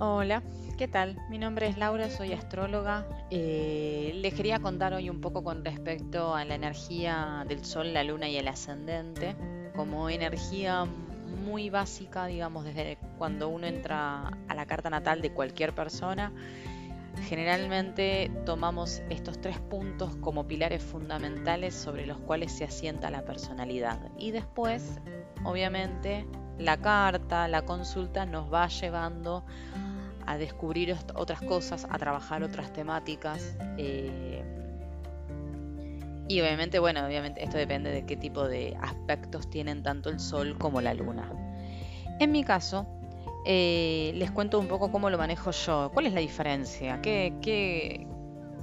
Hola, ¿qué tal? Mi nombre es Laura, soy astróloga. Eh, les quería contar hoy un poco con respecto a la energía del Sol, la Luna y el ascendente, como energía muy básica, digamos, desde cuando uno entra a la carta natal de cualquier persona. Generalmente tomamos estos tres puntos como pilares fundamentales sobre los cuales se asienta la personalidad. Y después, obviamente, la carta, la consulta nos va llevando descubrir otras cosas, a trabajar otras temáticas. Eh, y obviamente, bueno, obviamente esto depende de qué tipo de aspectos tienen tanto el Sol como la Luna. En mi caso, eh, les cuento un poco cómo lo manejo yo. ¿Cuál es la diferencia? ¿Qué, qué,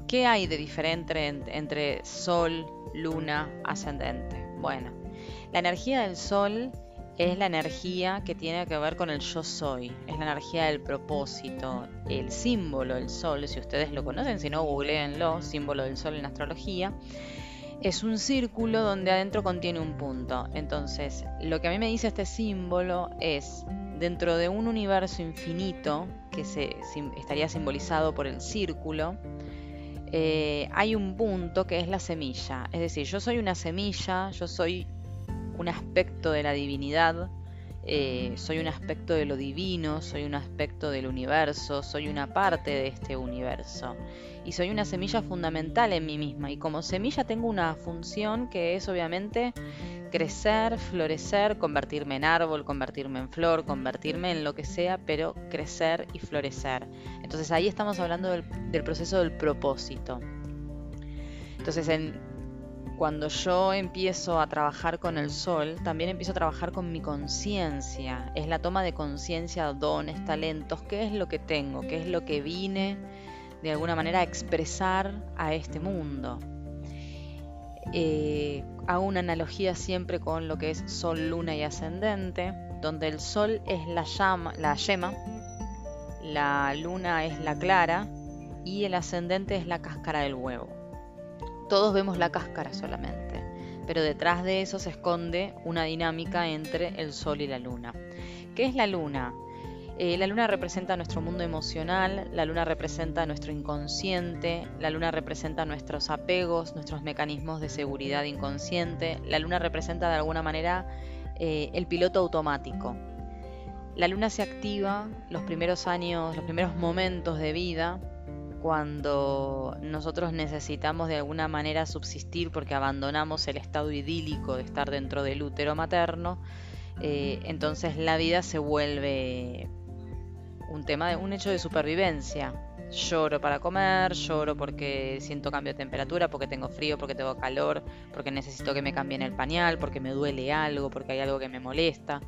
qué hay de diferente entre Sol, Luna, ascendente? Bueno, la energía del Sol es la energía que tiene que ver con el yo soy, es la energía del propósito, el símbolo del sol, si ustedes lo conocen, si no, googleenlo, símbolo del sol en astrología, es un círculo donde adentro contiene un punto. Entonces, lo que a mí me dice este símbolo es, dentro de un universo infinito, que se, estaría simbolizado por el círculo, eh, hay un punto que es la semilla. Es decir, yo soy una semilla, yo soy un aspecto de la divinidad, eh, soy un aspecto de lo divino, soy un aspecto del universo, soy una parte de este universo. Y soy una semilla fundamental en mí misma. Y como semilla tengo una función que es obviamente crecer, florecer, convertirme en árbol, convertirme en flor, convertirme en lo que sea, pero crecer y florecer. Entonces ahí estamos hablando del, del proceso del propósito. Entonces en, cuando yo empiezo a trabajar con el sol, también empiezo a trabajar con mi conciencia. Es la toma de conciencia, dones, talentos, qué es lo que tengo, qué es lo que vine de alguna manera a expresar a este mundo. Eh, hago una analogía siempre con lo que es sol, luna y ascendente, donde el sol es la, llama, la yema, la luna es la clara y el ascendente es la cáscara del huevo todos vemos la cáscara solamente, pero detrás de eso se esconde una dinámica entre el Sol y la Luna. ¿Qué es la Luna? Eh, la luna representa nuestro mundo emocional, la luna representa nuestro inconsciente, la luna representa nuestros apegos, nuestros mecanismos de seguridad inconsciente, la luna representa de alguna manera eh, el piloto automático. La luna se activa los primeros años, los primeros momentos de vida cuando nosotros necesitamos de alguna manera subsistir porque abandonamos el estado idílico de estar dentro del útero materno, eh, entonces la vida se vuelve un tema de un hecho de supervivencia. Lloro para comer, lloro porque siento cambio de temperatura, porque tengo frío, porque tengo calor, porque necesito que me cambien el pañal, porque me duele algo, porque hay algo que me molesta.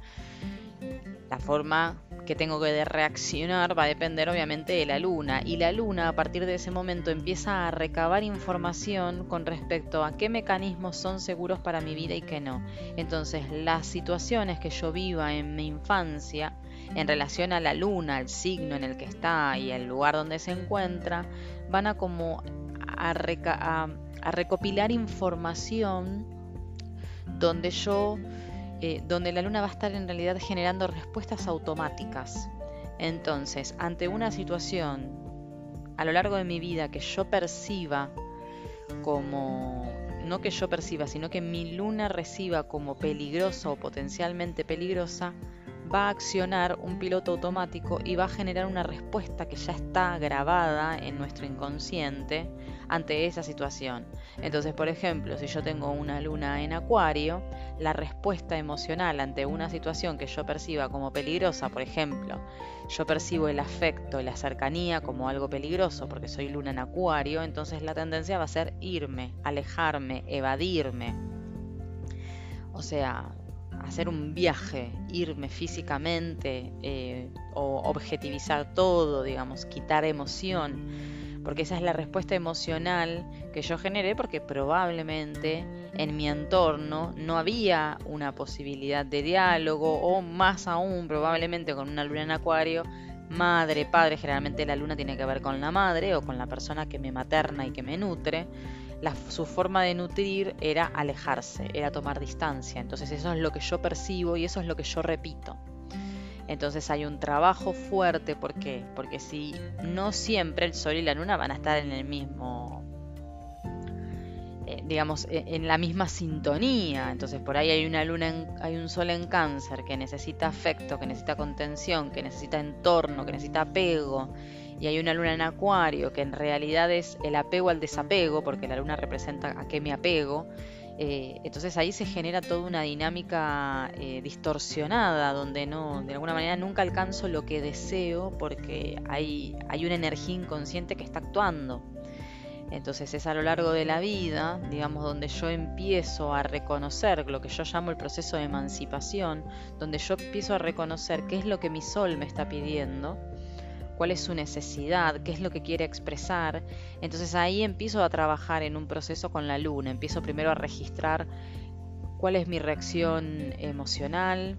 La forma que tengo que reaccionar va a depender obviamente de la luna y la luna a partir de ese momento empieza a recabar información con respecto a qué mecanismos son seguros para mi vida y qué no. Entonces las situaciones que yo viva en mi infancia en relación a la luna, al signo en el que está y al lugar donde se encuentra, van a como a, a recopilar información donde yo eh, donde la luna va a estar en realidad generando respuestas automáticas. Entonces, ante una situación a lo largo de mi vida que yo perciba como, no que yo perciba, sino que mi luna reciba como peligrosa o potencialmente peligrosa, va a accionar un piloto automático y va a generar una respuesta que ya está grabada en nuestro inconsciente ante esa situación. Entonces, por ejemplo, si yo tengo una luna en acuario, la respuesta emocional ante una situación que yo perciba como peligrosa, por ejemplo, yo percibo el afecto, la cercanía como algo peligroso porque soy luna en acuario, entonces la tendencia va a ser irme, alejarme, evadirme. O sea, hacer un viaje, irme físicamente eh, o objetivizar todo, digamos, quitar emoción, porque esa es la respuesta emocional que yo generé porque probablemente en mi entorno no había una posibilidad de diálogo o más aún probablemente con una luna en acuario, madre, padre, generalmente la luna tiene que ver con la madre o con la persona que me materna y que me nutre su forma de nutrir era alejarse, era tomar distancia. Entonces eso es lo que yo percibo y eso es lo que yo repito. Entonces hay un trabajo fuerte, ¿por qué? Porque si no siempre el Sol y la Luna van a estar en el mismo, eh, digamos, e, en la misma sintonía. Entonces por ahí hay una luna, hay un Sol en Cáncer que necesita afecto, que necesita contención, que necesita entorno, que necesita apego. Y hay una luna en Acuario que en realidad es el apego al desapego, porque la luna representa a qué me apego. Eh, entonces ahí se genera toda una dinámica eh, distorsionada donde no, de alguna manera nunca alcanzo lo que deseo porque hay, hay una energía inconsciente que está actuando. Entonces es a lo largo de la vida, digamos, donde yo empiezo a reconocer lo que yo llamo el proceso de emancipación, donde yo empiezo a reconocer qué es lo que mi sol me está pidiendo cuál es su necesidad, qué es lo que quiere expresar. Entonces ahí empiezo a trabajar en un proceso con la luna, empiezo primero a registrar cuál es mi reacción emocional,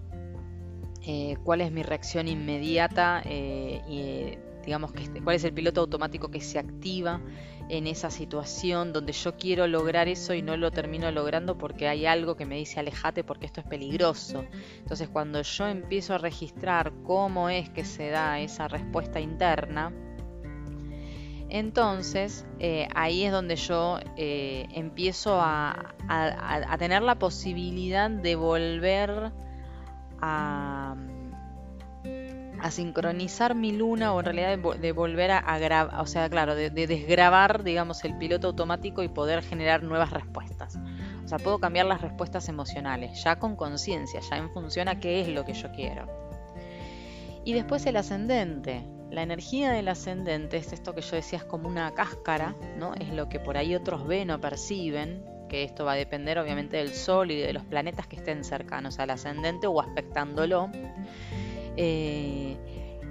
eh, cuál es mi reacción inmediata eh, y digamos este, cuál es el piloto automático que se activa en esa situación donde yo quiero lograr eso y no lo termino logrando porque hay algo que me dice alejate porque esto es peligroso. Entonces cuando yo empiezo a registrar cómo es que se da esa respuesta interna, entonces eh, ahí es donde yo eh, empiezo a, a tener la posibilidad de volver a a sincronizar mi luna o en realidad de, volver a, grabar, o sea, claro, de, desgrabar, digamos, el piloto automático y poder generar nuevas respuestas. O sea, puedo cambiar las respuestas emocionales, ya con conciencia, ya en función a qué es lo que yo quiero. Y después el ascendente. La energía del ascendente es esto que yo decía, es como una cáscara, ¿no? Es lo que por ahí otros ven o perciben, que esto va a depender obviamente del Sol y de los planetas que estén cercanos al ascendente o aspectándolo. Eh,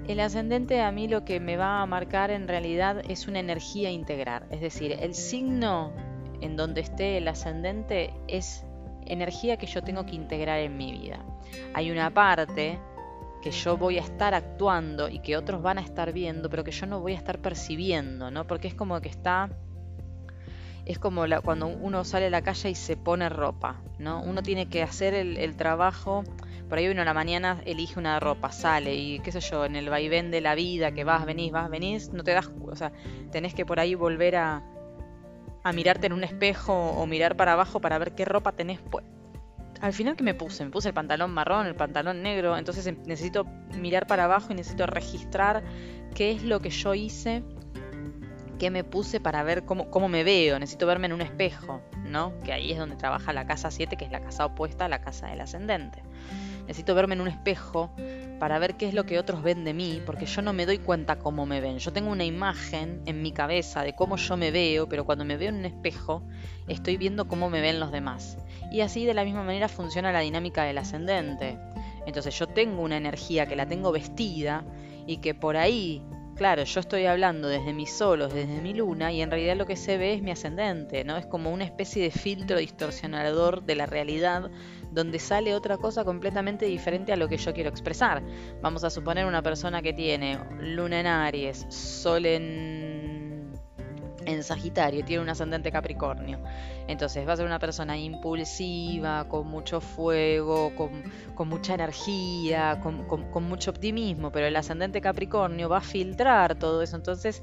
el ascendente a mí lo que me va a marcar en realidad es una energía integral, es decir, el signo en donde esté el ascendente es energía que yo tengo que integrar en mi vida. Hay una parte que yo voy a estar actuando y que otros van a estar viendo, pero que yo no voy a estar percibiendo, ¿no? Porque es como que está es como cuando uno sale a la calle y se pone ropa, ¿no? Uno tiene que hacer el trabajo por ahí uno a la mañana elige una ropa, sale y qué sé yo, en el vaivén de la vida que vas, venís, vas, venís, no te das, o sea, tenés que por ahí volver a, mirarte en un espejo o mirar para abajo para ver qué ropa tenés pues al final que me puse, me puse el pantalón marrón, el pantalón negro, entonces em, necesito mirar para abajo y necesito registrar qué es lo que yo hice, qué me puse para ver cómo, cómo me veo, necesito verme en un espejo, ¿no? Que ahí es donde trabaja la casa 7, que es la casa opuesta a la casa del ascendente. Necesito verme en un espejo para ver qué es lo que otros ven de mí, porque yo no me doy cuenta cómo me ven. Yo tengo una imagen en mi cabeza de cómo yo me veo, pero cuando me veo en un espejo estoy viendo cómo me ven los demás. Y así de la misma manera funciona la dinámica del ascendente. Entonces yo tengo una energía que la tengo vestida y que por ahí claro, yo estoy hablando desde mis solos, desde mi luna, y en realidad lo que se ve es mi ascendente, ¿no? Es como una especie de filtro distorsionador de la realidad donde sale otra cosa completamente diferente a lo que yo quiero expresar. Vamos a suponer una persona que tiene luna en Aries, sol en, en Sagitario, tiene un ascendente Capricornio. Entonces va a ser una persona impulsiva, con mucho fuego, con, mucha energía, con, con, mucho optimismo, pero el ascendente Capricornio va a filtrar todo eso, entonces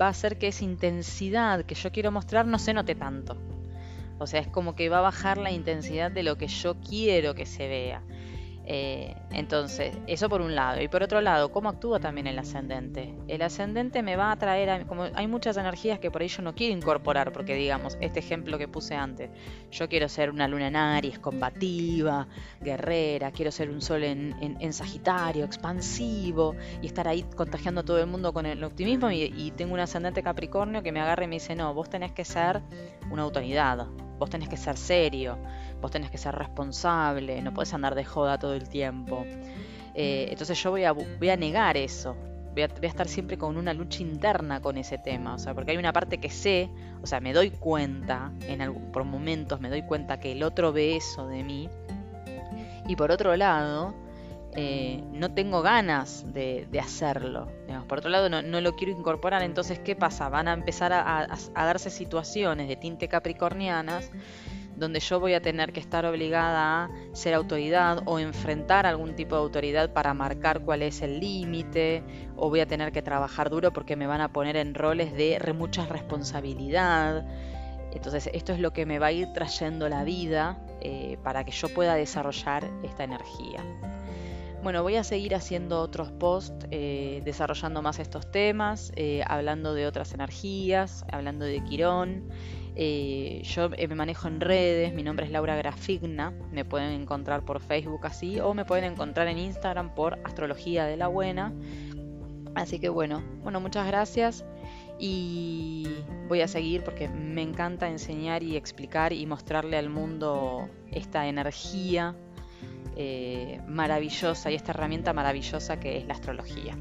va a hacer que esa intensidad que yo quiero mostrar no se note tanto. O sea, es como que va a bajar la intensidad de lo que yo quiero que se vea. Eh, entonces, eso por un lado. Y por otro lado, ¿cómo actúa también el ascendente? El ascendente me va a traer, a, como hay muchas energías que por ahí yo no quiero incorporar, porque digamos, este ejemplo que puse antes, yo quiero ser una luna en Aries, combativa, guerrera, quiero ser un sol en, en, Sagitario, expansivo, y estar ahí contagiando a todo el mundo con el optimismo, y, y tengo un ascendente Capricornio que me agarra y me dice, no, vos tenés que ser una autoridad, vos tenés que ser serio vos tenés que ser responsable, no podés andar de joda todo el tiempo. Eh, entonces yo voy a, voy a negar eso, voy a, estar siempre con una lucha interna con ese tema, o sea, porque hay una parte que sé, o sea, me doy cuenta, en algún, por momentos me doy cuenta que el otro ve eso de mí, y por otro lado, eh, no tengo ganas de, hacerlo. Por otro lado, no, lo quiero incorporar. Entonces, ¿qué pasa? Van a empezar a, darse situaciones de tinte capricornianas donde yo voy a tener que estar obligada a ser autoridad o enfrentar algún tipo de autoridad para marcar cuál es el límite, o voy a tener que trabajar duro porque me van a poner en roles de mucha responsabilidad. Entonces esto es lo que me va a ir trayendo la vida eh, para que yo pueda desarrollar esta energía. Bueno, voy a seguir haciendo otros posts, eh, desarrollando más estos temas, eh, hablando de otras energías, hablando de Quirón. Eh, yo me manejo en redes, mi nombre es Laura Grafigna, me pueden encontrar por Facebook así o me pueden encontrar en Instagram por Astrología de la Buena. Así que bueno, bueno, muchas gracias y voy a seguir porque me encanta enseñar y explicar y mostrarle al mundo esta energía eh, maravillosa y esta herramienta maravillosa que es la astrología.